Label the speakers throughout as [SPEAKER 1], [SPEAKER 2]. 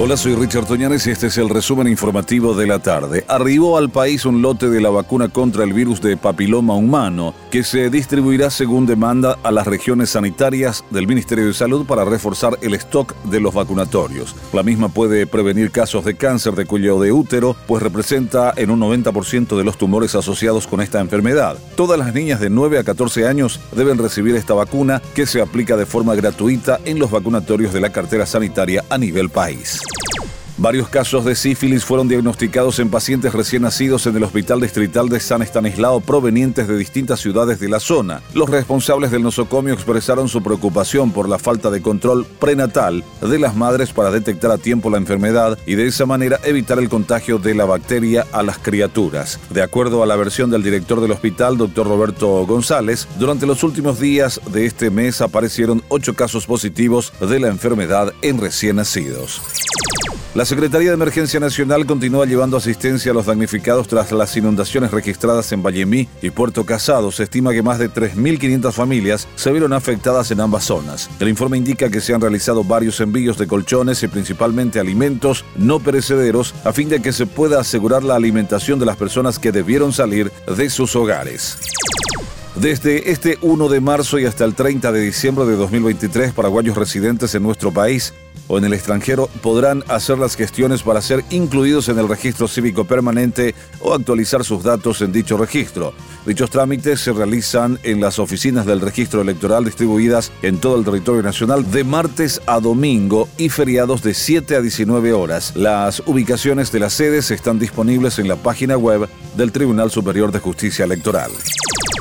[SPEAKER 1] Hola, soy Richard Toñanes y este es el resumen informativo de la tarde. Arribó al país un lote de la vacuna contra el virus de papiloma humano que se distribuirá según demanda a las regiones sanitarias del Ministerio de Salud para reforzar el stock de los vacunatorios. La misma puede prevenir casos de cáncer de cuello de útero, pues representa en un 90% de los tumores asociados con esta enfermedad. Todas las niñas de 9 a 14 años deben recibir esta vacuna que se aplica de forma gratuita en los vacunatorios de la cartera sanitaria a nivel país. Varios casos de sífilis fueron diagnosticados en pacientes recién nacidos en el Hospital Distrital de San Estanislao provenientes de distintas ciudades de la zona. Los responsables del nosocomio expresaron su preocupación por la falta de control prenatal de las madres para detectar a tiempo la enfermedad y de esa manera evitar el contagio de la bacteria a las criaturas. De acuerdo a la versión del director del hospital, doctor Roberto González, durante los últimos días de este mes aparecieron ocho casos positivos de la enfermedad en recién nacidos. La Secretaría de Emergencia Nacional continúa llevando asistencia a los damnificados tras las inundaciones registradas en Vallemí y Puerto Casado. Se estima que más de 3.500 familias se vieron afectadas en ambas zonas. El informe indica que se han realizado varios envíos de colchones y principalmente alimentos no perecederos a fin de que se pueda asegurar la alimentación de las personas que debieron salir de sus hogares. Desde este 1 de marzo y hasta el 30 de diciembre de 2023, paraguayos residentes en nuestro país o en el extranjero podrán hacer las gestiones para ser incluidos en el registro cívico permanente o actualizar sus datos en dicho registro. Dichos trámites se realizan en las oficinas del registro electoral distribuidas en todo el territorio nacional de martes a domingo y feriados de 7 a 19 horas. Las ubicaciones de las sedes están disponibles en la página web del Tribunal Superior de Justicia Electoral.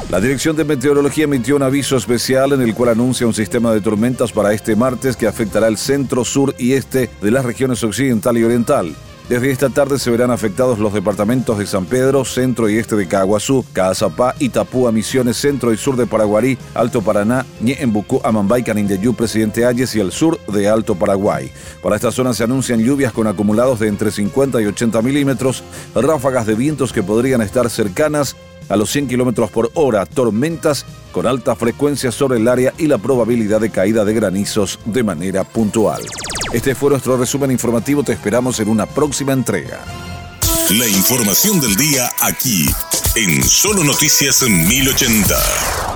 [SPEAKER 1] La Dirección de Meteorología emitió un aviso especial en el cual anuncia un sistema de tormentas para este martes que afectará el centro, sur y este de las regiones occidental y oriental. Desde esta tarde se verán afectados los departamentos de San Pedro, centro y este de Caguazú, Caazapá, Itapúa, Misiones, centro y sur de Paraguarí, Alto Paraná, Ñeembucú, Amambay, Canindeyú, Presidente Ayes y el sur de Alto Paraguay. Para esta zona se anuncian lluvias con acumulados de entre 50 y 80 milímetros, ráfagas de vientos que podrían estar cercanas a los 100 kilómetros por hora, tormentas con alta frecuencia sobre el área y la probabilidad de caída de granizos de manera puntual. Este fue nuestro resumen informativo, te esperamos en una próxima entrega.
[SPEAKER 2] La información del día aquí, en Solo Noticias 1080.